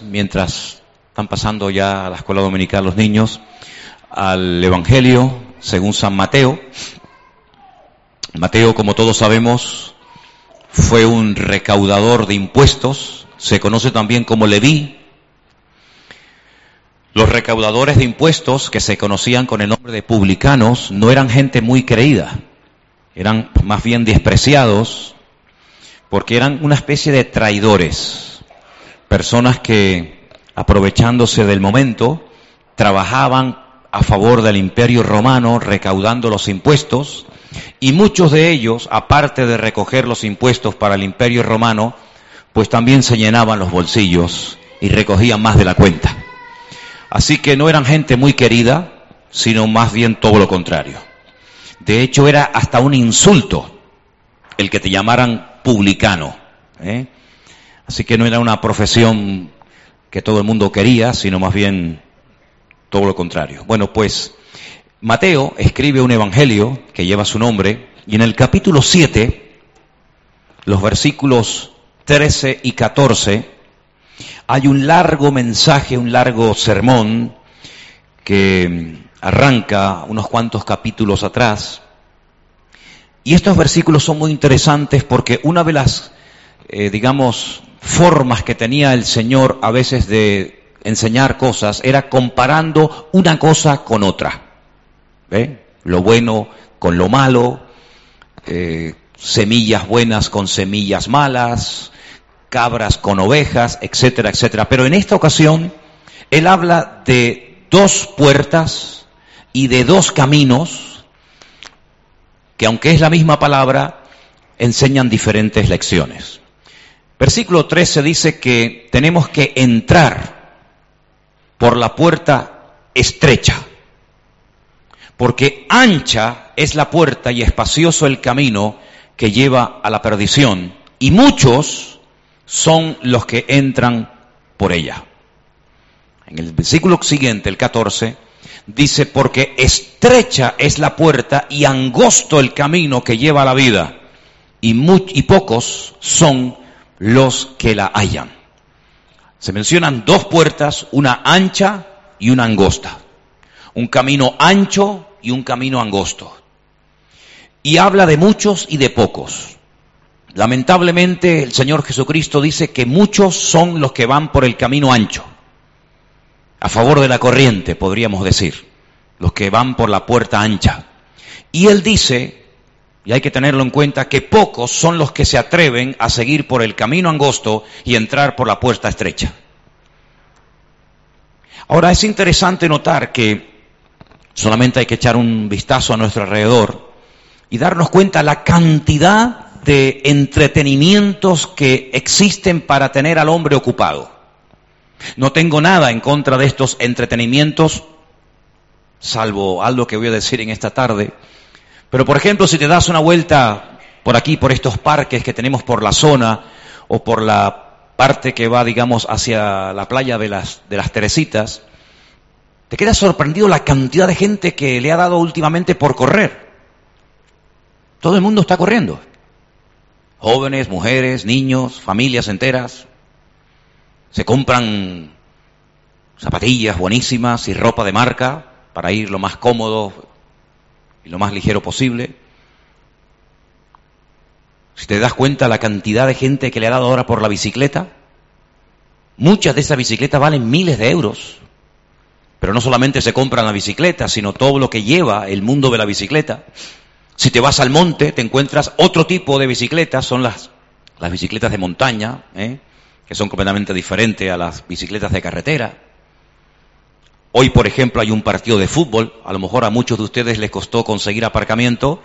mientras están pasando ya a la escuela dominical los niños, al Evangelio según San Mateo. Mateo, como todos sabemos, fue un recaudador de impuestos, se conoce también como Leví. Los recaudadores de impuestos, que se conocían con el nombre de publicanos, no eran gente muy creída, eran más bien despreciados, porque eran una especie de traidores, personas que, aprovechándose del momento, trabajaban a favor del imperio romano recaudando los impuestos, y muchos de ellos, aparte de recoger los impuestos para el imperio romano, pues también se llenaban los bolsillos y recogían más de la cuenta. Así que no eran gente muy querida, sino más bien todo lo contrario. De hecho, era hasta un insulto el que te llamaran publicano. ¿eh? Así que no era una profesión que todo el mundo quería, sino más bien todo lo contrario. Bueno, pues Mateo escribe un evangelio que lleva su nombre y en el capítulo 7, los versículos 13 y 14, hay un largo mensaje, un largo sermón que arranca unos cuantos capítulos atrás. Y estos versículos son muy interesantes porque una de las, eh, digamos, formas que tenía el Señor a veces de enseñar cosas era comparando una cosa con otra. ¿Ve? Lo bueno con lo malo, eh, semillas buenas con semillas malas, cabras con ovejas, etcétera, etcétera. Pero en esta ocasión, él habla de dos puertas y de dos caminos que aunque es la misma palabra, enseñan diferentes lecciones. Versículo 13 dice que tenemos que entrar por la puerta estrecha, porque ancha es la puerta y espacioso el camino que lleva a la perdición, y muchos son los que entran por ella. En el versículo siguiente, el 14, dice, porque estrecha es la puerta y angosto el camino que lleva a la vida, y, y pocos son los que la hallan. Se mencionan dos puertas, una ancha y una angosta. Un camino ancho y un camino angosto. Y habla de muchos y de pocos. Lamentablemente el Señor Jesucristo dice que muchos son los que van por el camino ancho, a favor de la corriente, podríamos decir, los que van por la puerta ancha. Y Él dice, y hay que tenerlo en cuenta, que pocos son los que se atreven a seguir por el camino angosto y entrar por la puerta estrecha. Ahora es interesante notar que solamente hay que echar un vistazo a nuestro alrededor y darnos cuenta la cantidad de entretenimientos que existen para tener al hombre ocupado. No tengo nada en contra de estos entretenimientos, salvo algo que voy a decir en esta tarde. Pero por ejemplo, si te das una vuelta por aquí, por estos parques que tenemos por la zona, o por la parte que va, digamos, hacia la playa de las, de las Teresitas, te quedas sorprendido la cantidad de gente que le ha dado últimamente por correr. Todo el mundo está corriendo jóvenes, mujeres, niños, familias enteras. Se compran zapatillas buenísimas y ropa de marca para ir lo más cómodo y lo más ligero posible. Si te das cuenta la cantidad de gente que le ha dado ahora por la bicicleta, muchas de esas bicicletas valen miles de euros. Pero no solamente se compran la bicicleta, sino todo lo que lleva el mundo de la bicicleta. Si te vas al monte, te encuentras otro tipo de bicicletas, son las, las bicicletas de montaña, ¿eh? que son completamente diferentes a las bicicletas de carretera. Hoy, por ejemplo, hay un partido de fútbol, a lo mejor a muchos de ustedes les costó conseguir aparcamiento,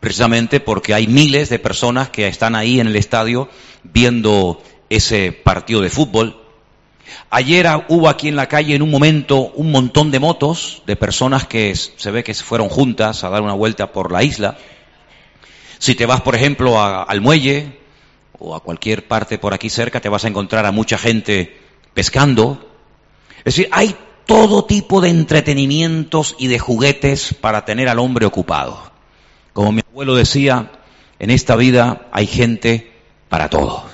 precisamente porque hay miles de personas que están ahí en el estadio viendo ese partido de fútbol. Ayer hubo aquí en la calle en un momento un montón de motos de personas que se ve que se fueron juntas a dar una vuelta por la isla. Si te vas, por ejemplo, al muelle o a cualquier parte por aquí cerca, te vas a encontrar a mucha gente pescando. Es decir, hay todo tipo de entretenimientos y de juguetes para tener al hombre ocupado. Como mi abuelo decía, en esta vida hay gente para todo.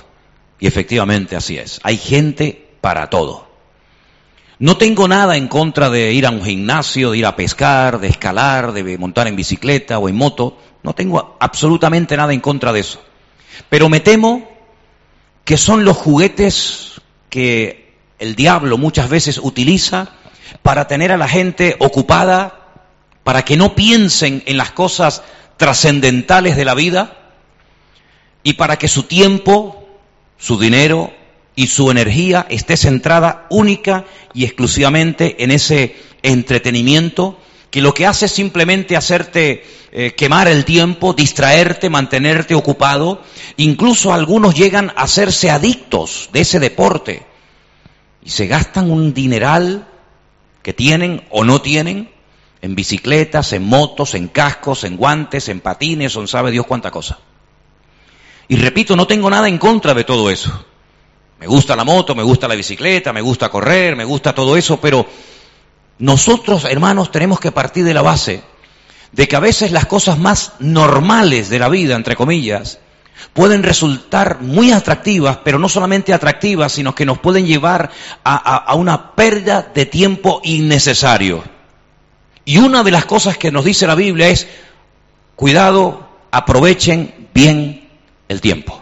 Y efectivamente así es. Hay gente para todo. No tengo nada en contra de ir a un gimnasio, de ir a pescar, de escalar, de montar en bicicleta o en moto. No tengo absolutamente nada en contra de eso. Pero me temo que son los juguetes que el diablo muchas veces utiliza para tener a la gente ocupada, para que no piensen en las cosas trascendentales de la vida y para que su tiempo, su dinero y su energía esté centrada única y exclusivamente en ese entretenimiento que lo que hace es simplemente hacerte eh, quemar el tiempo, distraerte, mantenerte ocupado. Incluso algunos llegan a hacerse adictos de ese deporte y se gastan un dineral que tienen o no tienen en bicicletas, en motos, en cascos, en guantes, en patines, en sabe Dios cuánta cosa. Y repito, no tengo nada en contra de todo eso. Me gusta la moto, me gusta la bicicleta, me gusta correr, me gusta todo eso, pero nosotros, hermanos, tenemos que partir de la base de que a veces las cosas más normales de la vida, entre comillas, pueden resultar muy atractivas, pero no solamente atractivas, sino que nos pueden llevar a, a, una pérdida de tiempo innecesario. Y una de las cosas que nos dice la Biblia es, cuidado, aprovechen bien el tiempo.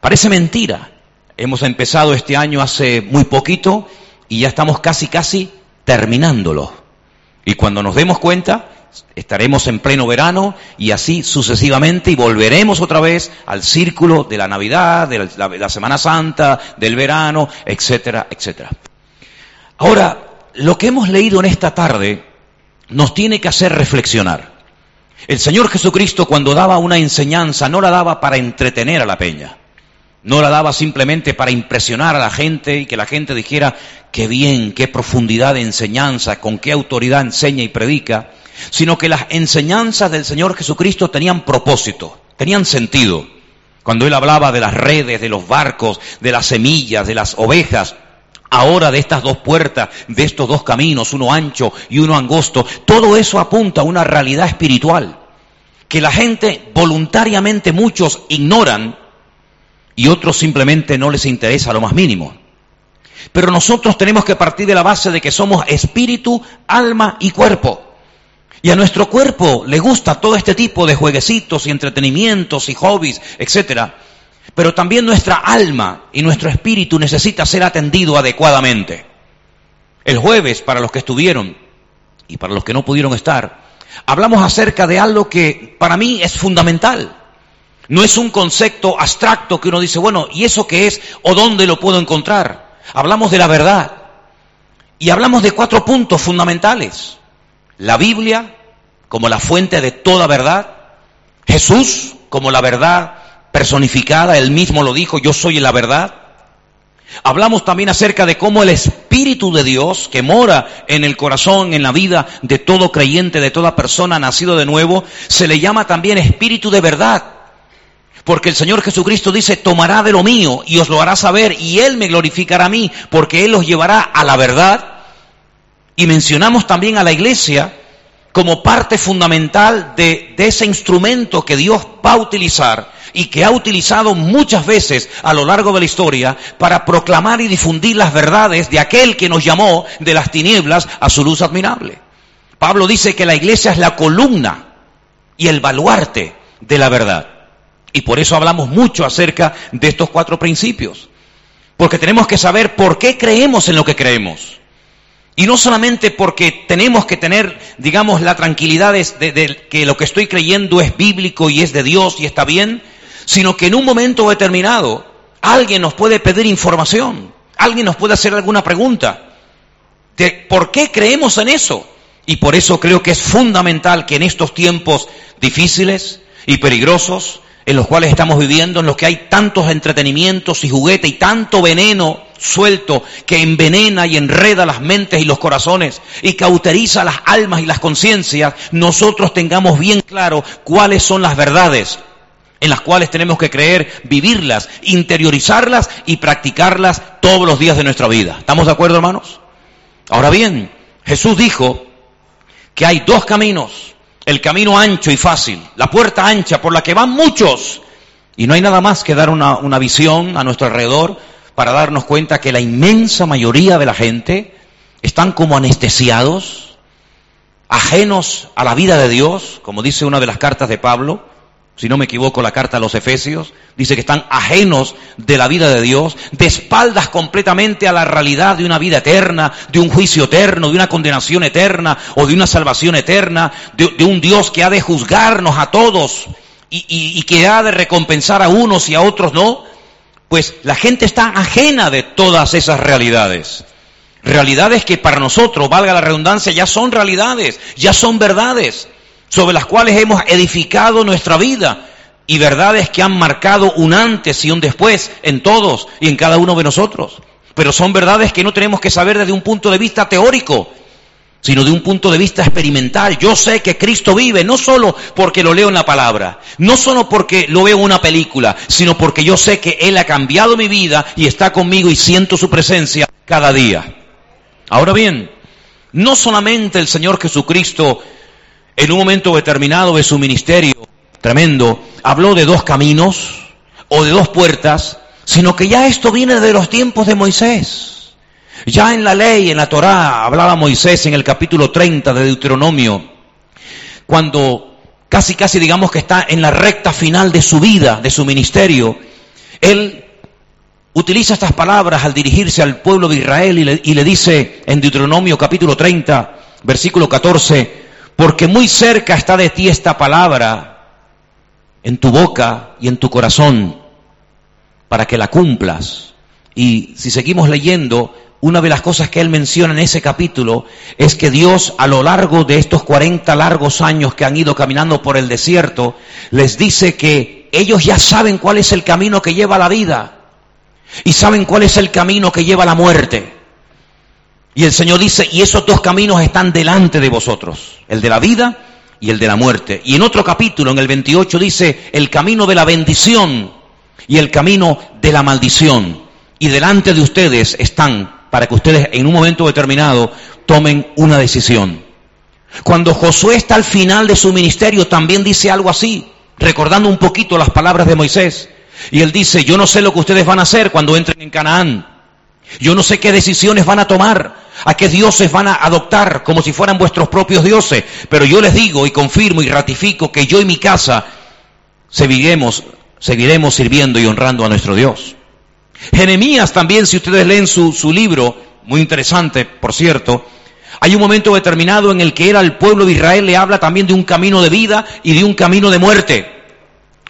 Parece mentira. Hemos empezado este año hace muy poquito y ya estamos casi, casi terminándolo. Y cuando nos demos cuenta, estaremos en pleno verano y así sucesivamente y volveremos otra vez al círculo de la Navidad, de la, Semana Santa, del verano, etcétera, etcétera. Ahora, lo que hemos leído en esta tarde nos tiene que hacer reflexionar. El Señor Jesucristo cuando daba una enseñanza no la daba para entretener a la peña. No la daba simplemente para impresionar a la gente y que la gente dijera qué bien, qué profundidad de enseñanza, con qué autoridad enseña y predica, sino que las enseñanzas del Señor Jesucristo tenían propósito, tenían sentido. Cuando Él hablaba de las redes, de los barcos, de las semillas, de las ovejas, ahora de estas dos puertas, de estos dos caminos, uno ancho y uno angosto, todo eso apunta a una realidad espiritual que la gente voluntariamente muchos ignoran y otros simplemente no les interesa lo más mínimo. Pero nosotros tenemos que partir de la base de que somos espíritu, alma y cuerpo. Y a nuestro cuerpo le gusta todo este tipo de jueguecitos y entretenimientos y hobbies, etcétera. Pero también nuestra alma y nuestro espíritu necesita ser atendido adecuadamente. El jueves, para los que estuvieron y para los que no pudieron estar, hablamos acerca de algo que para mí es fundamental. No es un concepto abstracto que uno dice, bueno, ¿y eso qué es o dónde lo puedo encontrar? Hablamos de la verdad. Y hablamos de cuatro puntos fundamentales. La Biblia como la fuente de toda verdad. Jesús como la verdad personificada. Él mismo lo dijo, yo soy la verdad. Hablamos también acerca de cómo el Espíritu de Dios que mora en el corazón, en la vida de todo creyente, de toda persona nacido de nuevo, se le llama también Espíritu de verdad. Porque el Señor Jesucristo dice, tomará de lo mío y os lo hará saber y Él me glorificará a mí, porque Él os llevará a la verdad. Y mencionamos también a la iglesia como parte fundamental de, ese instrumento que Dios va a utilizar y que ha utilizado muchas veces a lo largo de la historia para proclamar y difundir las verdades de aquel que nos llamó de las tinieblas a su luz admirable. Pablo dice que la iglesia es la columna y el baluarte de la verdad. Y por eso hablamos mucho acerca de estos cuatro principios. Porque tenemos que saber por qué creemos en lo que creemos. Y no solamente porque tenemos que tener, digamos, la tranquilidad de, que lo que estoy creyendo es bíblico y es de Dios y está bien, sino que en un momento determinado alguien nos puede pedir información, alguien nos puede hacer alguna pregunta de por qué creemos en eso. Y por eso creo que es fundamental que en estos tiempos difíciles y peligrosos, en los cuales estamos viviendo, en los que hay tantos entretenimientos y juguetes y tanto veneno suelto que envenena y enreda las mentes y los corazones y cauteriza las almas y las conciencias, nosotros tengamos bien claro cuáles son las verdades en las cuales tenemos que creer, vivirlas, interiorizarlas y practicarlas todos los días de nuestra vida. ¿Estamos de acuerdo, hermanos? Ahora bien, Jesús dijo que hay dos caminos el camino ancho y fácil, la puerta ancha por la que van muchos. Y no hay nada más que dar una, una visión a nuestro alrededor para darnos cuenta que la inmensa mayoría de la gente están como anestesiados, ajenos a la vida de Dios, como dice una de las cartas de Pablo, si no me equivoco, la carta a los Efesios, dice que están ajenos de la vida de Dios, de espaldas completamente a la realidad de una vida eterna, de un juicio eterno, de una condenación eterna o de una salvación eterna, de, un Dios que ha de juzgarnos a todos y, y que ha de recompensar a unos y a otros no. Pues la gente está ajena de todas esas realidades. Realidades que para nosotros, valga la redundancia, ya son realidades, ya son verdades, sobre las cuales hemos edificado nuestra vida y verdades que han marcado un antes y un después en todos y en cada uno de nosotros. Pero son verdades que no tenemos que saber desde un punto de vista teórico, sino de un punto de vista experimental. Yo sé que Cristo vive, no solo porque lo leo en la palabra, no solo porque lo veo en una película, sino porque yo sé que Él ha cambiado mi vida y está conmigo y siento su presencia cada día. Ahora bien, no solamente el Señor Jesucristo en un momento determinado de su ministerio tremendo habló de dos caminos o de dos puertas, sino que ya esto viene de los tiempos de Moisés. Ya en la ley, en la Torá, hablaba Moisés en el capítulo 30 de Deuteronomio, cuando casi casi digamos que está en la recta final de su vida, de su ministerio, él utiliza estas palabras al dirigirse al pueblo de Israel y le, dice en Deuteronomio capítulo 30, versículo 14, porque muy cerca está de ti esta palabra en tu boca y en tu corazón para que la cumplas. Y si seguimos leyendo, una de las cosas que él menciona en ese capítulo es que Dios a lo largo de estos 40 largos años que han ido caminando por el desierto, les dice que ellos ya saben cuál es el camino que lleva la vida y saben cuál es el camino que lleva la muerte. Y el Señor dice, y esos dos caminos están delante de vosotros, el de la vida y el de la muerte. Y en otro capítulo, en el 28, dice, el camino de la bendición y el camino de la maldición. Y delante de ustedes están, para que ustedes en un momento determinado tomen una decisión. Cuando Josué está al final de su ministerio, también dice algo así, recordando un poquito las palabras de Moisés. Y él dice, yo no sé lo que ustedes van a hacer cuando entren en Canaán. Yo no sé qué decisiones van a tomar, a qué dioses van a adoptar como si fueran vuestros propios dioses, pero yo les digo y confirmo y ratifico que yo y mi casa seguiremos, seguiremos sirviendo y honrando a nuestro Dios. Jeremías también, si ustedes leen su, su libro, muy interesante, por cierto, hay un momento determinado en el que él al pueblo de Israel le habla también de un camino de vida y de un camino de muerte.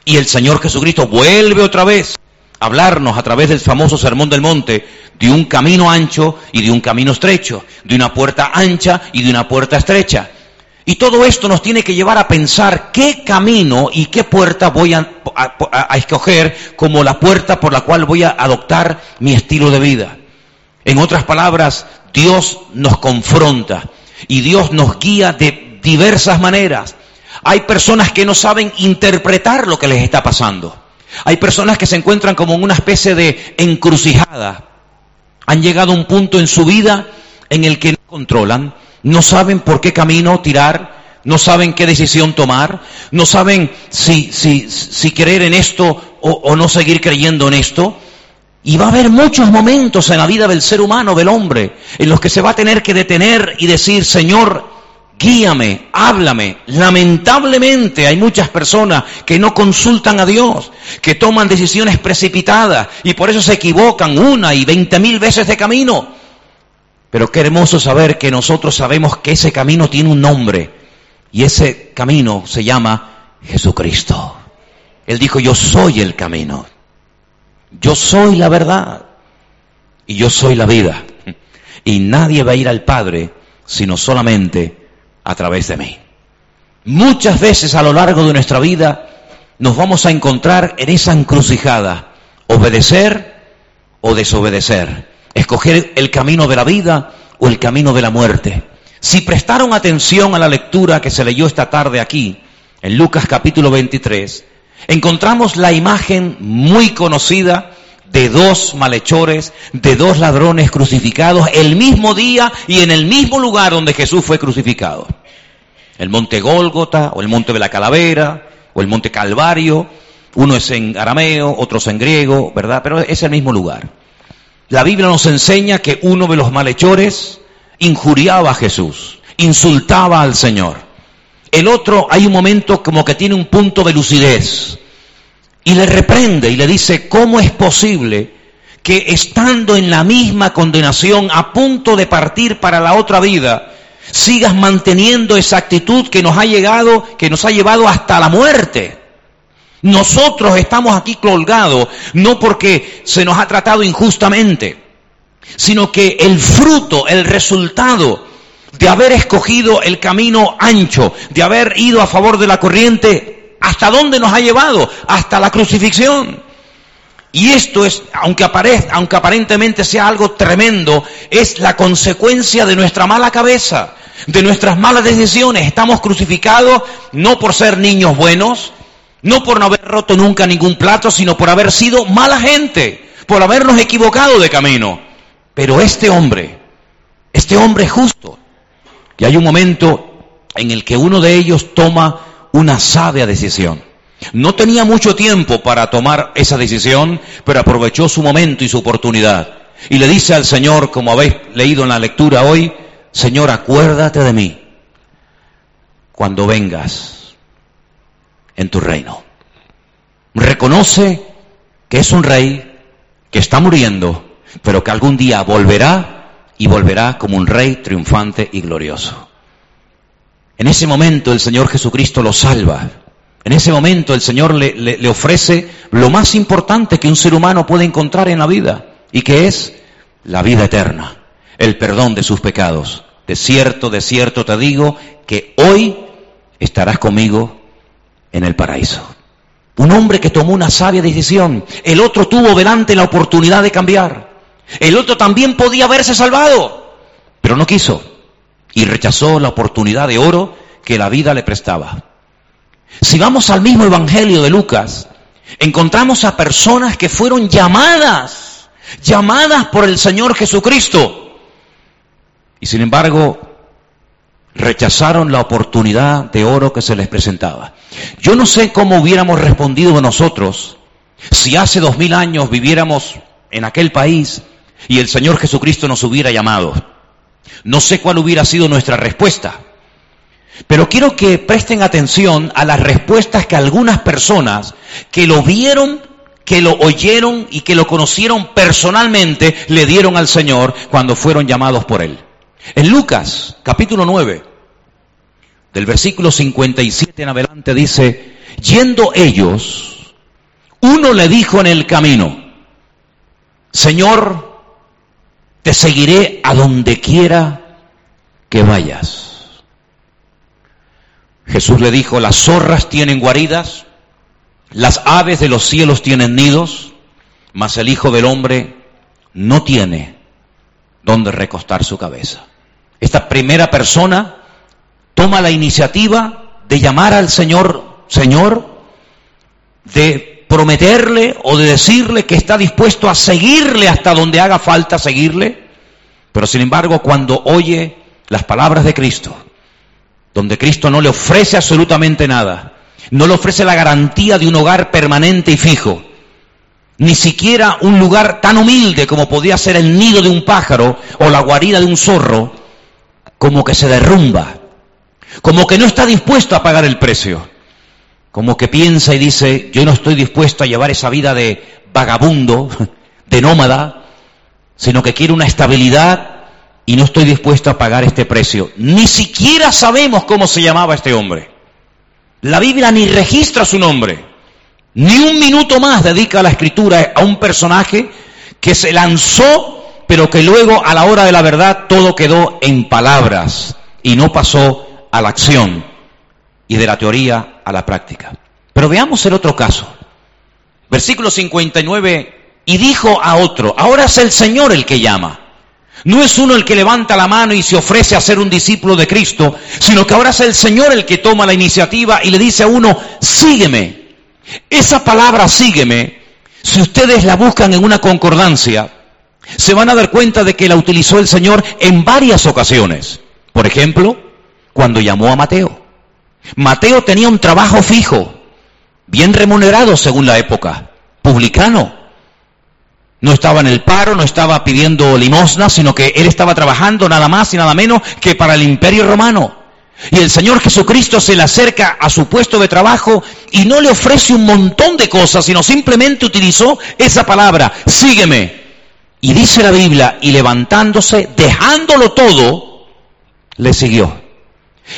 Y el Señor Jesucristo vuelve otra vez hablarnos a través del famoso Sermón del Monte de un camino ancho y de un camino estrecho, de una puerta ancha y de una puerta estrecha. Y todo esto nos tiene que llevar a pensar qué camino y qué puerta voy a, escoger como la puerta por la cual voy a adoptar mi estilo de vida. En otras palabras, Dios nos confronta y Dios nos guía de diversas maneras. Hay personas que no saben interpretar lo que les está pasando. Hay personas que se encuentran como en una especie de encrucijada. Han llegado a un punto en su vida en el que no controlan, no saben por qué camino tirar, no saben qué decisión tomar, no saben si, creer en esto o no seguir creyendo en esto. Y va a haber muchos momentos en la vida del ser humano, del hombre, en los que se va a tener que detener y decir, Señor, guíame, háblame. Lamentablemente hay muchas personas que no consultan a Dios, que toman decisiones precipitadas y por eso se equivocan una y veinte mil veces de camino. Pero qué hermoso saber que nosotros sabemos que ese camino tiene un nombre y ese camino se llama Jesucristo. Él dijo, yo soy el camino, yo soy la verdad y yo soy la vida. Y nadie va a ir al Padre sino solamente a través de mí. Muchas veces a lo largo de nuestra vida nos vamos a encontrar en esa encrucijada, obedecer o desobedecer, escoger el camino de la vida o el camino de la muerte. Si prestaron atención a la lectura que se leyó esta tarde aquí, en Lucas capítulo 23, encontramos la imagen muy conocida de dos malhechores, de dos ladrones crucificados el mismo día y en el mismo lugar donde Jesús fue crucificado. El monte Gólgota o el monte de la Calavera o el monte Calvario, uno es en arameo, otro es en griego, ¿verdad? Pero es el mismo lugar. La Biblia nos enseña que uno de los malhechores injuriaba a Jesús, insultaba al Señor. El otro hay un momento como que tiene un punto de lucidez y le reprende y le dice, ¿cómo es posible que estando en la misma condenación, a punto de partir para la otra vida, sigas manteniendo esa actitud que nos ha llegado, que nos ha llevado hasta la muerte? Nosotros estamos aquí colgados no porque se nos ha tratado injustamente, sino que el fruto, el resultado de haber escogido el camino ancho, de haber ido a favor de la corriente, ¿hasta dónde nos ha llevado? Hasta la crucifixión. Y esto es, aunque, aunque aparentemente sea algo tremendo, es la consecuencia de nuestra mala cabeza, de nuestras malas decisiones. Estamos crucificados no por ser niños buenos, no por no haber roto nunca ningún plato, sino por haber sido mala gente, por habernos equivocado de camino. Pero este hombre, este hombre justo, y hay un momento en el que uno de ellos toma una sabia decisión. No tenía mucho tiempo para tomar esa decisión, pero aprovechó su momento y su oportunidad. Y le dice al Señor, como habéis leído en la lectura hoy, Señor, acuérdate de mí cuando vengas en tu reino. Reconoce que es un rey que está muriendo, pero que algún día volverá y volverá como un rey triunfante y glorioso. En ese momento el Señor Jesucristo lo salva. En ese momento el Señor le, ofrece lo más importante que un ser humano puede encontrar en la vida, y que es la vida eterna, el perdón de sus pecados. De cierto, de cierto te digo que hoy estarás conmigo en el paraíso. Un hombre que tomó una sabia decisión. El otro tuvo delante la oportunidad de cambiar. El otro también podía haberse salvado, pero no quiso. Y rechazó la oportunidad de oro que la vida le prestaba. Si vamos al mismo Evangelio de Lucas, encontramos a personas que fueron llamadas, llamadas por el Señor Jesucristo. Y sin embargo, rechazaron la oportunidad de oro que se les presentaba. Yo no sé cómo hubiéramos respondido nosotros si hace dos mil años viviéramos en aquel país y el Señor Jesucristo nos hubiera llamado. No sé cuál hubiera sido nuestra respuesta. Pero quiero que presten atención a las respuestas que algunas personas que lo vieron, que lo oyeron y que lo conocieron personalmente le dieron al Señor cuando fueron llamados por Él. En Lucas, capítulo 9, del versículo 57 en adelante dice, yendo ellos, uno le dijo en el camino, Señor, te seguiré a donde quiera que vayas. Jesús le dijo, las zorras tienen guaridas, las aves de los cielos tienen nidos, mas el Hijo del Hombre no tiene donde recostar su cabeza. Esta primera persona toma la iniciativa de llamar al Señor, Señor, de prometerle o de decirle que está dispuesto a seguirle hasta donde haga falta seguirle, pero sin embargo cuando oye las palabras de Cristo, donde Cristo no le ofrece absolutamente nada, no le ofrece la garantía de un hogar permanente y fijo, ni siquiera un lugar tan humilde como podía ser el nido de un pájaro o la guarida de un zorro, como que se derrumba, como que no está dispuesto a pagar el precio, como que piensa y dice, yo no estoy dispuesto a llevar esa vida de vagabundo, de nómada, sino que quiero una estabilidad y no estoy dispuesto a pagar este precio. Ni siquiera sabemos cómo se llamaba este hombre. La Biblia ni registra su nombre. Ni un minuto más dedica la escritura a un personaje que se lanzó, pero que luego a la hora de la verdad todo quedó en palabras y no pasó a la acción y de la teoría a la práctica. Pero veamos el otro caso. Versículo 59, y dijo a otro, ahora es el Señor el que llama. No es uno el que levanta la mano y se ofrece a ser un discípulo de Cristo, sino que ahora es el Señor el que toma la iniciativa y le dice a uno, sígueme. Esa palabra sígueme, si ustedes la buscan en una concordancia, se van a dar cuenta de que la utilizó el Señor en varias ocasiones. Por ejemplo, cuando llamó a Mateo. Mateo tenía un trabajo fijo, bien remunerado según la época, publicano. No estaba en el paro, no estaba pidiendo limosna, sino que él estaba trabajando nada más y nada menos que para el imperio romano. Y el Señor Jesucristo se le acerca a su puesto de trabajo y no le ofrece un montón de cosas, sino simplemente utilizó esa palabra, sígueme. Y dice la Biblia, y levantándose, dejándolo todo, le siguió.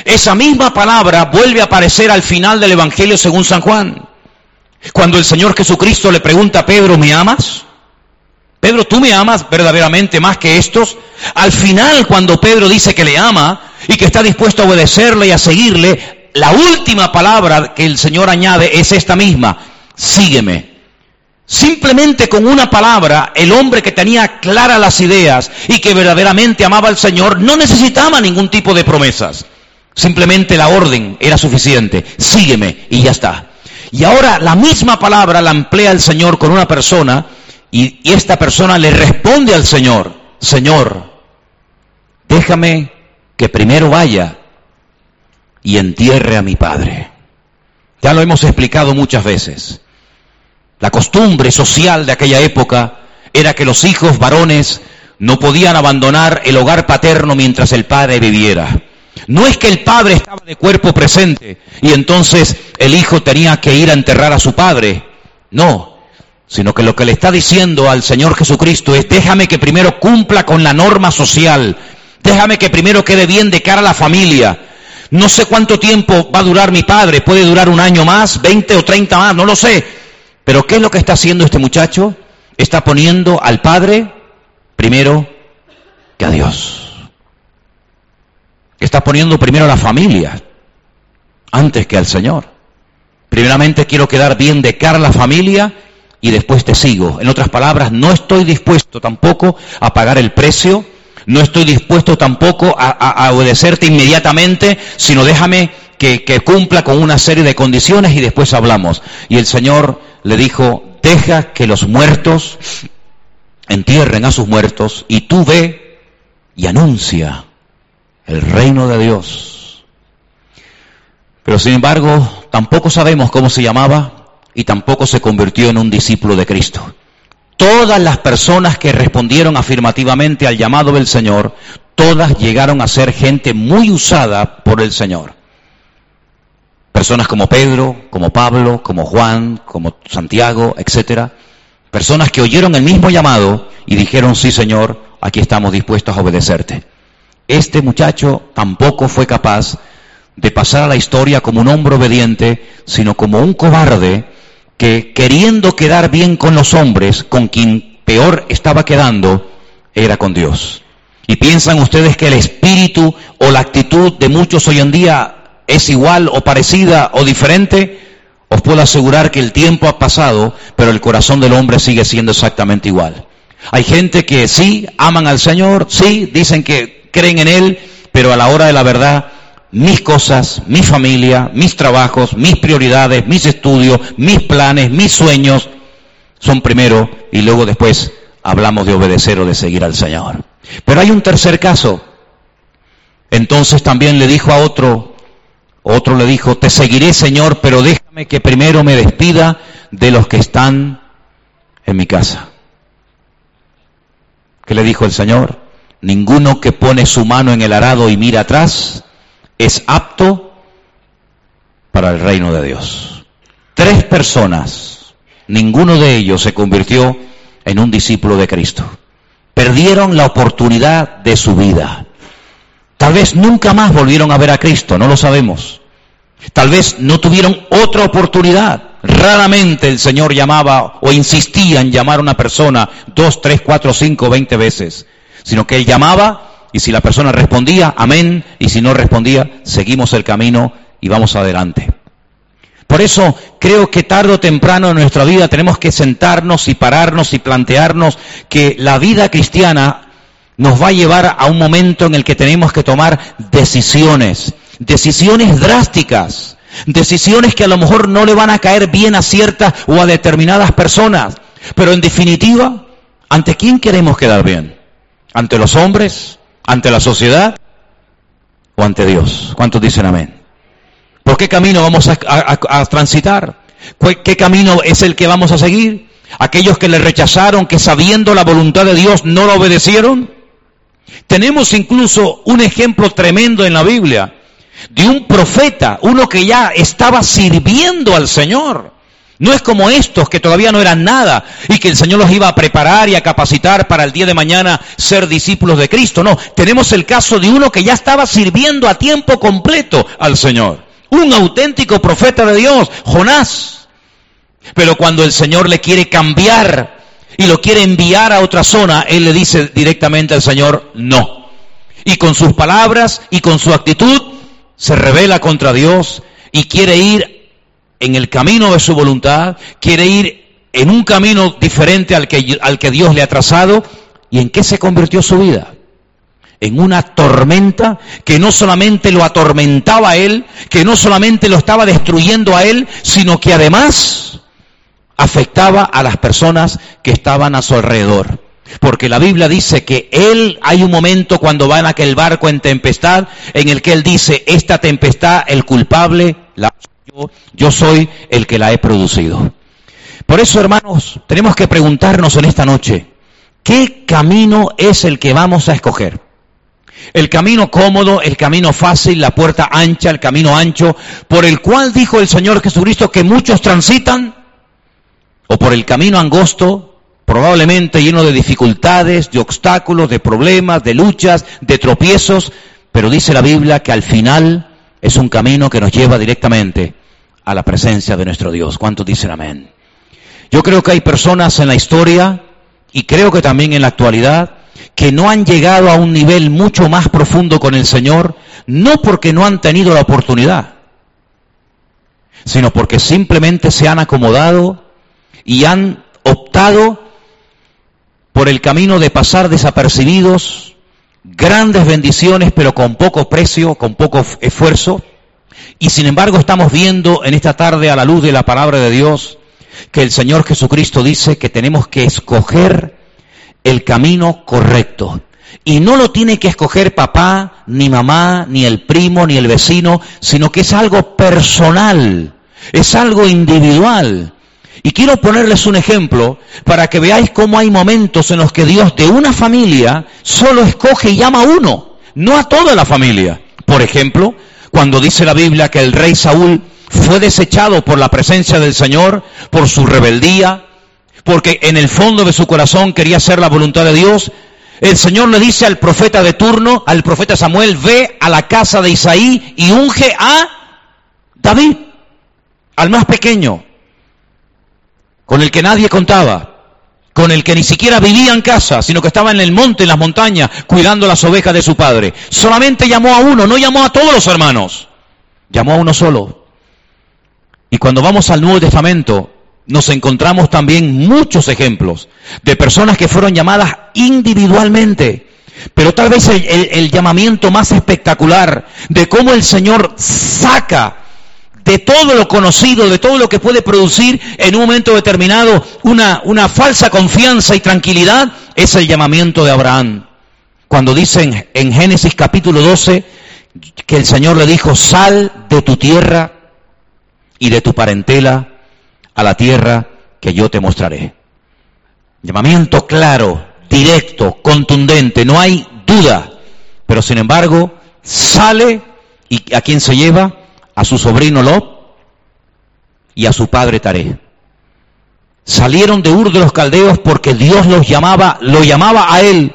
Esa misma palabra vuelve a aparecer al final del Evangelio según San Juan. Cuando el Señor Jesucristo le pregunta a Pedro, ¿me amas? Pedro, ¿tú me amas verdaderamente más que estos? Al final, cuando Pedro dice que le ama y que está dispuesto a obedecerle y a seguirle, la última palabra que el Señor añade es esta misma, sígueme. Simplemente con una palabra, el hombre que tenía claras las ideas y que verdaderamente amaba al Señor no necesitaba ningún tipo de promesas. Simplemente la orden era suficiente. Sígueme y ya está. Y ahora la misma palabra la emplea el Señor con una persona y, esta persona le responde al Señor, Señor, déjame que primero vaya y entierre a mi padre. Ya lo hemos explicado muchas veces. La costumbre social de aquella época era que los hijos varones no podían abandonar el hogar paterno mientras el padre viviera. No es que el padre estaba de cuerpo presente y entonces el hijo tenía que ir a enterrar a su padre. No, sino que lo que le está diciendo al Señor Jesucristo es déjame que primero cumpla con la norma social, déjame que primero quede bien de cara a la familia. No sé cuánto tiempo va a durar mi padre, puede durar un año más, 20 o 30 más, no lo sé. Pero ¿qué es lo que está haciendo este muchacho? Está poniendo al padre primero que a Dios está poniendo primero a la familia antes que al Señor. Primeramente quiero quedar bien de cara a la familia y después te sigo. En otras palabras, no estoy dispuesto tampoco a pagar el precio, no estoy dispuesto tampoco a, obedecerte inmediatamente, sino déjame que, cumpla con una serie de condiciones y después hablamos. Y el Señor le dijo, deja que los muertos entierren a sus muertos y tú ve y anuncia el reino de Dios. Pero sin embargo, tampoco sabemos cómo se llamaba y tampoco se convirtió en un discípulo de Cristo. Todas las personas que respondieron afirmativamente al llamado del Señor, todas llegaron a ser gente muy usada por el Señor. Personas como Pedro, como Pablo, como Juan, como Santiago, etcétera. Personas que oyeron el mismo llamado y dijeron, sí Señor, aquí estamos dispuestos a obedecerte. Este muchacho tampoco fue capaz de pasar a la historia como un hombre obediente, sino como un cobarde que queriendo quedar bien con los hombres, con quien peor estaba quedando, era con Dios. ¿Y piensan ustedes que el espíritu o la actitud de muchos hoy en día es igual o parecida o diferente? Os puedo asegurar que el tiempo ha pasado, pero el corazón del hombre sigue siendo exactamente igual. Hay gente que sí aman al Señor, sí dicen que creen en Él, pero a la hora de la verdad, mis cosas, mi familia, mis trabajos, mis prioridades, mis estudios, mis planes, mis sueños, son primero y luego después hablamos de obedecer o de seguir al Señor. Pero hay un tercer caso. Entonces también le dijo a otro, otro le dijo, te seguiré Señor, pero déjame que primero me despida de los que están en mi casa. ¿Qué le dijo el Señor? Ninguno que pone su mano en el arado y mira atrás es apto para el reino de Dios. Tres personas, ninguno de ellos se convirtió en un discípulo de Cristo. Perdieron la oportunidad de su vida. Tal vez nunca más volvieron a ver a Cristo, no lo sabemos. Tal vez no tuvieron otra oportunidad. Raramente el Señor llamaba o insistía en llamar a una persona dos, tres, cuatro, cinco, veinte veces sino que él llamaba y si la persona respondía, amén, y si no respondía, seguimos el camino y vamos adelante. Por eso creo que tarde o temprano en nuestra vida tenemos que sentarnos y pararnos y plantearnos que la vida cristiana nos va a llevar a un momento en el que tenemos que tomar decisiones, decisiones drásticas, decisiones que a lo mejor no le van a caer bien a ciertas o a determinadas personas, pero en definitiva, ¿ante quién queremos quedar bien? ¿Ante los hombres? ¿Ante la sociedad? ¿O ante Dios? ¿Cuántos dicen amén? ¿Por qué camino vamos a, transitar? ¿Qué camino es el que vamos a seguir? Aquellos que le rechazaron, que sabiendo la voluntad de Dios no lo obedecieron. Tenemos incluso un ejemplo tremendo en la Biblia de un profeta, uno que ya estaba sirviendo al Señor. No es como estos que todavía no eran nada y que el Señor los iba a preparar y a capacitar para el día de mañana ser discípulos de Cristo. No, tenemos el caso de uno que ya estaba sirviendo a tiempo completo al Señor. Un auténtico profeta de Dios, Jonás. Pero cuando el Señor le quiere cambiar y lo quiere enviar a otra zona, Él le dice directamente al Señor, no. Y con sus palabras y con su actitud se revela contra Dios y quiere ir en el camino de su voluntad, quiere ir en un camino diferente al que, al que Dios le ha trazado. ¿Y en qué se convirtió su vida? En una tormenta que no solamente lo atormentaba a él, que no solamente lo estaba destruyendo a él, sino que además afectaba a las personas que estaban a su alrededor. Porque la Biblia dice que él, hay un momento cuando va en aquel barco en tempestad, en el que él dice, esta tempestad, el culpable, la yo, soy el que la he producido. Por eso, hermanos, tenemos que preguntarnos en esta noche, ¿qué camino es el que vamos a escoger? El camino cómodo, el camino fácil, la puerta ancha, el camino ancho, por el cual dijo el Señor Jesucristo que muchos transitan, o por el camino angosto, probablemente lleno de dificultades, de obstáculos, de problemas, de luchas, de tropiezos, pero dice la Biblia que al final es un camino que nos lleva directamente a la presencia de nuestro Dios. ¿Cuántos dicen amén? Yo creo que hay personas en la historia, y creo que también en la actualidad, que no han llegado a un nivel mucho más profundo con el Señor, no porque no han tenido la oportunidad, sino porque simplemente se han acomodado y han optado por el camino de pasar desapercibidos grandes bendiciones, pero con poco precio, con poco esfuerzo. Y sin embargo estamos viendo en esta tarde a la luz de la palabra de Dios que el Señor Jesucristo dice que tenemos que escoger el camino correcto. Y no lo tiene que escoger papá, ni mamá, ni el primo, ni el vecino, sino que es algo personal, es algo individual. Y quiero ponerles un ejemplo para que veáis cómo hay momentos en los que Dios de una familia solo escoge y llama a uno, no a toda la familia. Por ejemplo, cuando dice la Biblia que el rey Saúl fue desechado por la presencia del Señor, por su rebeldía, porque en el fondo de su corazón quería hacer la voluntad de Dios, el Señor le dice al profeta de turno, al profeta Samuel, ve a la casa de Isaí y unge a David, al más pequeño con el que nadie contaba, con el que ni siquiera vivía en casa, sino que estaba en el monte, en las montañas, cuidando las ovejas de su padre. Solamente llamó a uno, no llamó a todos los hermanos, llamó a uno solo. Y cuando vamos al Nuevo Testamento, nos encontramos también muchos ejemplos de personas que fueron llamadas individualmente. Pero tal vez el, el llamamiento más espectacular de cómo el Señor saca de todo lo conocido, de todo lo que puede producir en un momento determinado una, falsa confianza y tranquilidad, es el llamamiento de Abraham. Cuando dicen en Génesis capítulo 12 que el Señor le dijo, sal de tu tierra y de tu parentela a la tierra que yo te mostraré. Llamamiento claro, directo, contundente, no hay duda. Pero sin embargo, sale y a quién se lleva? A su sobrino Lot y a su padre Taré. Salieron de Ur de los Caldeos porque Dios los llamaba, lo llamaba a él,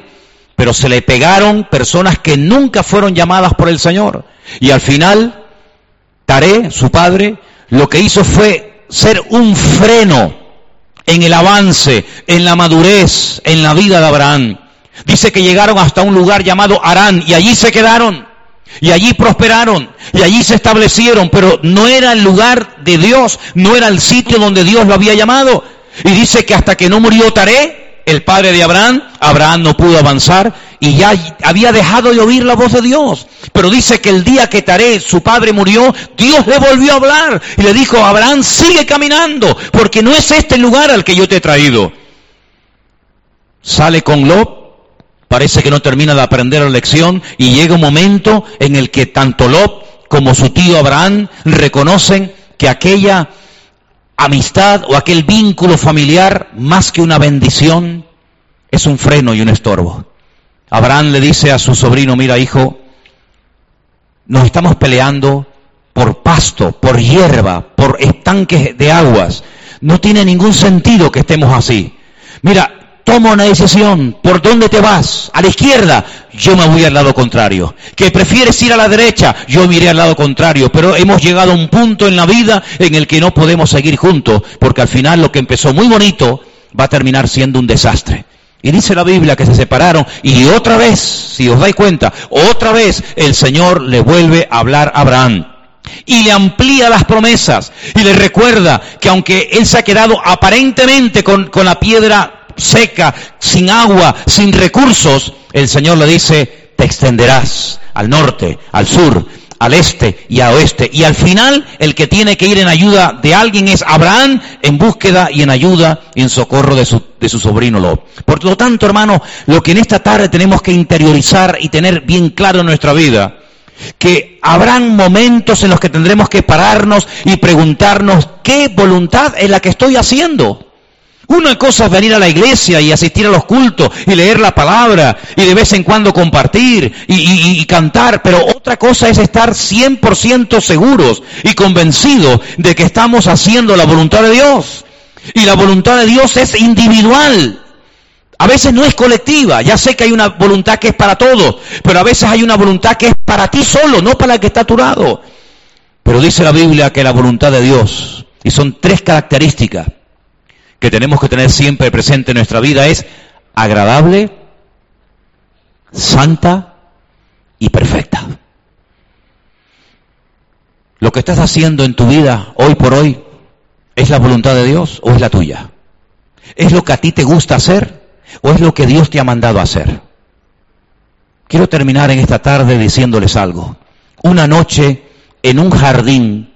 pero se le pegaron personas que nunca fueron llamadas por el Señor. Y al final, Taré, su padre, lo que hizo fue ser un freno en el avance, en la madurez, en la vida de Abraham. Dice que llegaron hasta un lugar llamado Arán y allí se quedaron. Y allí prosperaron, y allí se establecieron, pero no era el lugar de Dios, no era el sitio donde Dios lo había llamado. Y dice que hasta que no murió Taré, el padre de Abraham, Abraham no pudo avanzar y ya había dejado de oír la voz de Dios. Pero dice que el día que Taré, su padre, murió, Dios le volvió a hablar y le dijo, Abraham, sigue caminando, porque no es este el lugar al que yo te he traído. Sale con Lot Parece que no termina de aprender la lección y llega un momento en el que tanto Lot como su tío Abraham reconocen que aquella amistad o aquel vínculo familiar, más que una bendición, es un freno y un estorbo. Abraham le dice a su sobrino, mira hijo, nos estamos peleando por pasto, por hierba, por estanques de aguas. No tiene ningún sentido que estemos así. Mira, toma una decisión. ¿Por dónde te vas? ¿A la izquierda? Yo me voy al lado contrario. ¿Que prefieres ir a la derecha? Yo me iré al lado contrario. Pero hemos llegado a un punto en la vida en el que no podemos seguir juntos, porque al final lo que empezó muy bonito va a terminar siendo un desastre. Y dice la Biblia que se separaron y otra vez, si os dais cuenta, otra vez el Señor le vuelve a hablar a Abraham y le amplía las promesas y le recuerda que aunque él se ha quedado aparentemente con, con la piedra seca, sin agua, sin recursos, el Señor le dice, te extenderás al norte, al sur, al este y al oeste. Y al final el que tiene que ir en ayuda de alguien es Abraham en búsqueda y en ayuda y en socorro de su, de su sobrino Lot. Por lo tanto, hermano, lo que en esta tarde tenemos que interiorizar y tener bien claro en nuestra vida, que habrán momentos en los que tendremos que pararnos y preguntarnos qué voluntad es la que estoy haciendo. Una cosa es venir a la iglesia y asistir a los cultos y leer la palabra y de vez en cuando compartir y, cantar, pero otra cosa es estar 100% seguros y convencidos de que estamos haciendo la voluntad de Dios. Y la voluntad de Dios es individual. A veces no es colectiva, ya sé que hay una voluntad que es para todos, pero a veces hay una voluntad que es para ti solo, no para el que está a tu lado. Pero dice la Biblia que la voluntad de Dios, y son tres características, que tenemos que tener siempre presente en nuestra vida es agradable, santa y perfecta. Lo que estás haciendo en tu vida hoy por hoy es la voluntad de Dios o es la tuya. ¿Es lo que a ti te gusta hacer o es lo que Dios te ha mandado hacer? Quiero terminar en esta tarde diciéndoles algo. Una noche en un jardín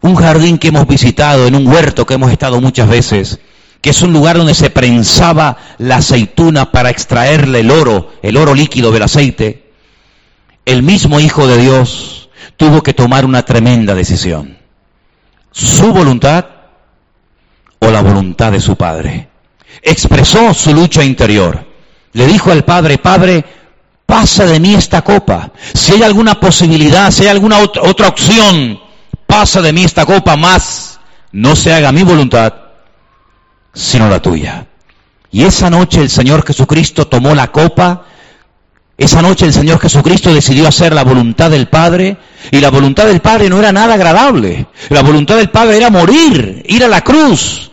un jardín que hemos visitado, en un huerto que hemos estado muchas veces, que es un lugar donde se prensaba la aceituna para extraerle el oro, el oro líquido del aceite, el mismo Hijo de Dios tuvo que tomar una tremenda decisión. Su voluntad o la voluntad de su Padre. Expresó su lucha interior. Le dijo al Padre, Padre, pasa de mí esta copa. Si hay alguna posibilidad, si hay alguna otra opción, pasa de mí esta copa, más no se haga mi voluntad, sino la tuya. Y esa noche el Señor Jesucristo tomó la copa, esa noche el Señor Jesucristo decidió hacer la voluntad del Padre, y la voluntad del Padre no era nada agradable. La voluntad del Padre era morir, ir a la cruz,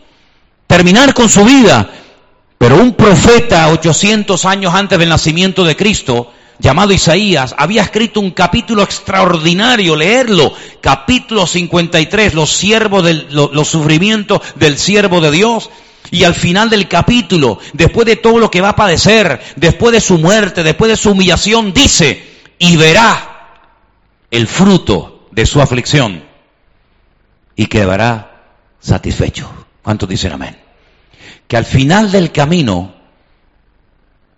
terminar con su vida. Pero un profeta 800 años antes del nacimiento de Cristo llamado Isaías, había escrito un capítulo extraordinario, leerlo, capítulo 53, los, siervos del, los, sufrimientos del siervo de Dios. Y al final del capítulo, después de todo lo que va a padecer, después de su muerte, después de su humillación, dice, y verá el fruto de su aflicción y quedará satisfecho. ¿Cuántos dicen amén? Que al final del camino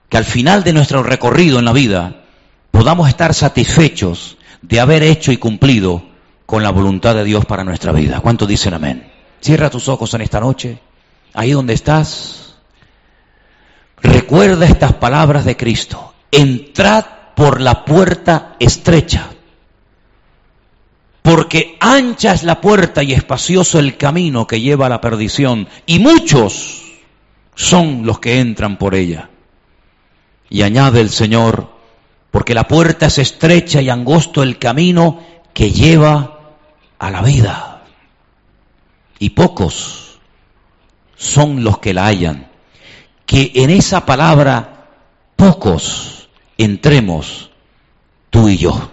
que al final de nuestro recorrido en la vida podamos estar satisfechos de haber hecho y cumplido con la voluntad de Dios para nuestra vida. ¿Cuántos dicen amén? Cierra tus ojos en esta noche, ahí donde estás. Recuerda estas palabras de Cristo. Entrad por la puerta estrecha, porque ancha es la puerta y espacioso el camino que lleva a la perdición, y muchos son los que entran por ella. Y añade el Señor, porque la puerta es estrecha y angosto el camino que lleva a la vida. Y pocos son los que la hallan. Que en esa palabra pocos entremos tú y yo.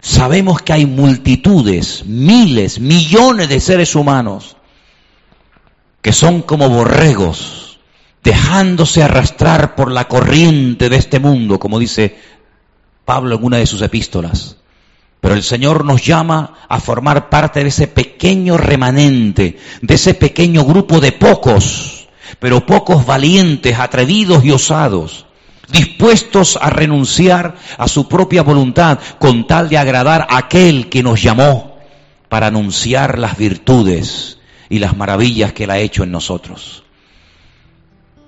Sabemos que hay multitudes, miles, millones de seres humanos que son como borregos dejándose arrastrar por la corriente de este mundo, como dice Pablo en una de sus epístolas. Pero el Señor nos llama a formar parte de ese pequeño remanente, de ese pequeño grupo de pocos, pero pocos valientes, atrevidos y osados, dispuestos a renunciar a su propia voluntad con tal de agradar a aquel que nos llamó para anunciar las virtudes y las maravillas que Él ha hecho en nosotros.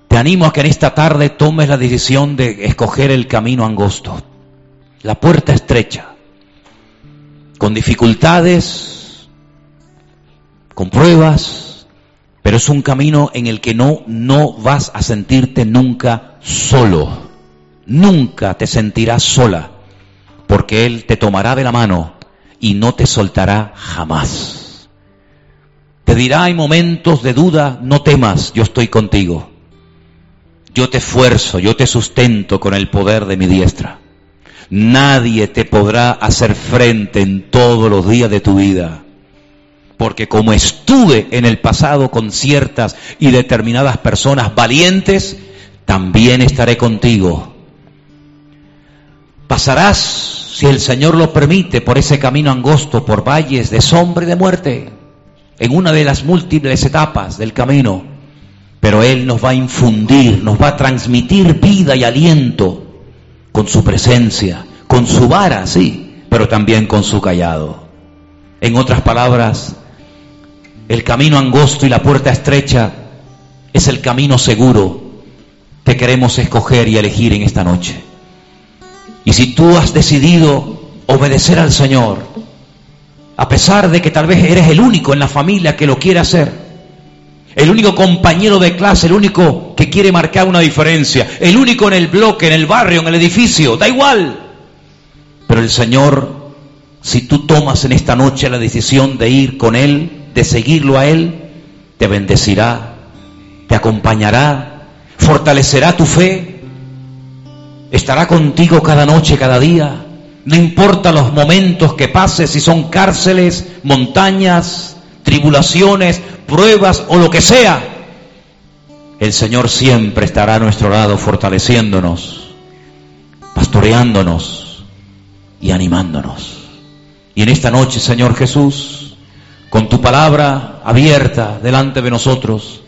Te animo a que en esta tarde tomes la decisión de escoger el camino angosto, la puerta estrecha, con dificultades, con pruebas, pero es un camino en el que no, no vas a sentirte nunca solo. Nunca te sentirás sola, porque Él te tomará de la mano y no te soltará jamás. Te dirá en momentos de duda, no temas, yo estoy contigo. Yo te esfuerzo, yo te sustento con el poder de mi diestra. Nadie te podrá hacer frente en todos los días de tu vida. Porque como estuve en el pasado con ciertas y determinadas personas valientes, también estaré contigo. Pasarás, si el Señor lo permite, por ese camino angosto, por valles de sombra y de muerte, en una de las múltiples etapas del camino pero Él nos va a infundir, nos va a transmitir vida y aliento con su presencia, con su vara, sí, pero también con su callado. En otras palabras, el camino angosto y la puerta estrecha es el camino seguro que queremos escoger y elegir en esta noche. Y si tú has decidido obedecer al Señor, a pesar de que tal vez eres el único en la familia que lo quiere hacer, el único compañero de clase, el único que quiere marcar una diferencia, el único en el bloque, en el barrio, en el edificio, da igual. Pero el Señor, si tú tomas en esta noche la decisión de ir con Él, de seguirlo a Él, te bendecirá, te acompañará, fortalecerá tu fe, estará contigo cada noche, cada día. No importa los momentos que pases, si son cárceles, montañas, tribulaciones, pruebas o lo que sea, el Señor siempre estará a nuestro lado fortaleciéndonos, pastoreándonos y animándonos. Y en esta noche, Señor Jesús, con tu palabra abierta delante de nosotros,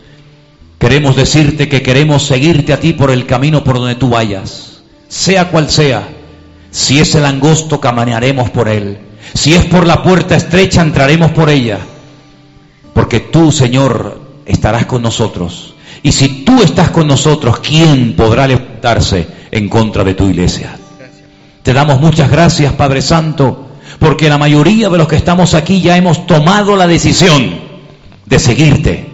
queremos decirte que queremos seguirte a ti por el camino por donde tú vayas, sea cual sea. Si es el angosto, caminaremos por él. Si es por la puerta estrecha, entraremos por ella porque tú, Señor, estarás con nosotros. Y si tú estás con nosotros, ¿quién podrá levantarse en contra de tu iglesia? Te damos muchas gracias, Padre Santo, porque la mayoría de los que estamos aquí ya hemos tomado la decisión de seguirte.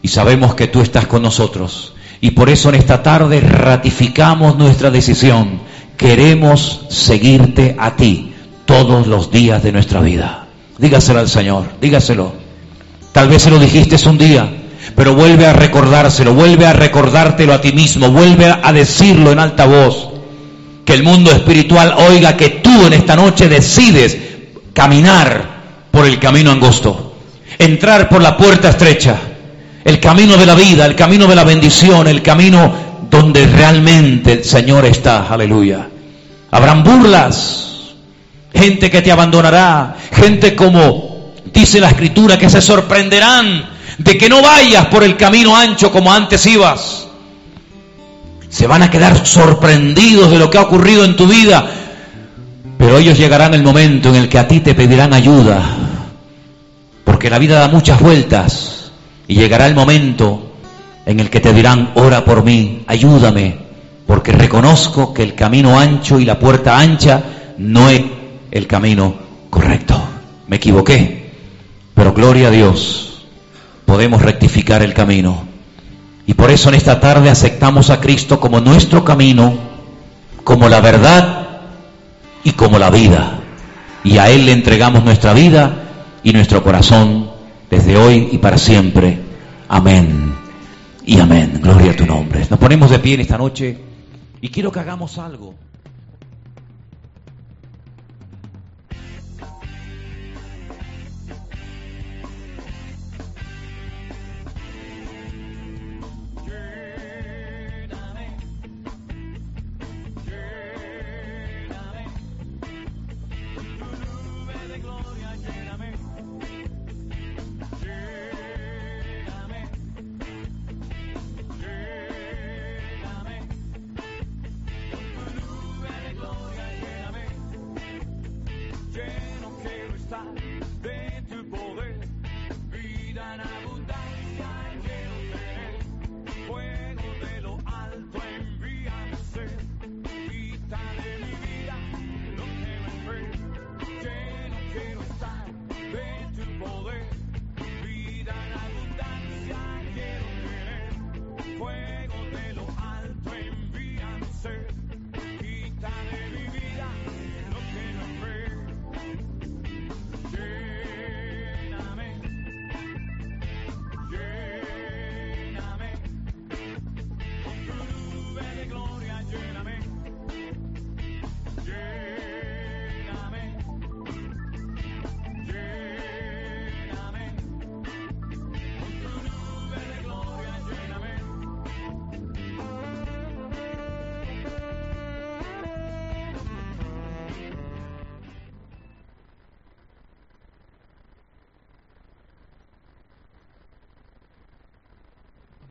Y sabemos que tú estás con nosotros. Y por eso en esta tarde ratificamos nuestra decisión. Queremos seguirte a ti todos los días de nuestra vida. Dígaselo al Señor, dígaselo. Tal vez se lo dijiste un día, pero vuelve a recordárselo, vuelve a recordártelo a ti mismo, vuelve a decirlo en alta voz. Que el mundo espiritual oiga que tú en esta noche decides caminar por el camino angosto, entrar por la puerta estrecha, el camino de la vida, el camino de la bendición, el camino donde realmente el Señor está. Aleluya. Habrán burlas, gente que te abandonará, gente como dice la escritura que se sorprenderán de que no vayas por el camino ancho como antes ibas. Se van a quedar sorprendidos de lo que ha ocurrido en tu vida, pero ellos llegarán el momento en el que a ti te pedirán ayuda, porque la vida da muchas vueltas y llegará el momento en el que te dirán, ora por mí, ayúdame, porque reconozco que el camino ancho y la puerta ancha no es el camino correcto. Me equivoqué, pero gloria a Dios, podemos rectificar el camino. Y por eso en esta tarde aceptamos a Cristo como nuestro camino, como la verdad y como la vida. Y a Él le entregamos nuestra vida y nuestro corazón desde hoy y para siempre. Amén. Y amén. Gloria a tu nombre. Nos ponemos de pie en esta noche y quiero que hagamos algo.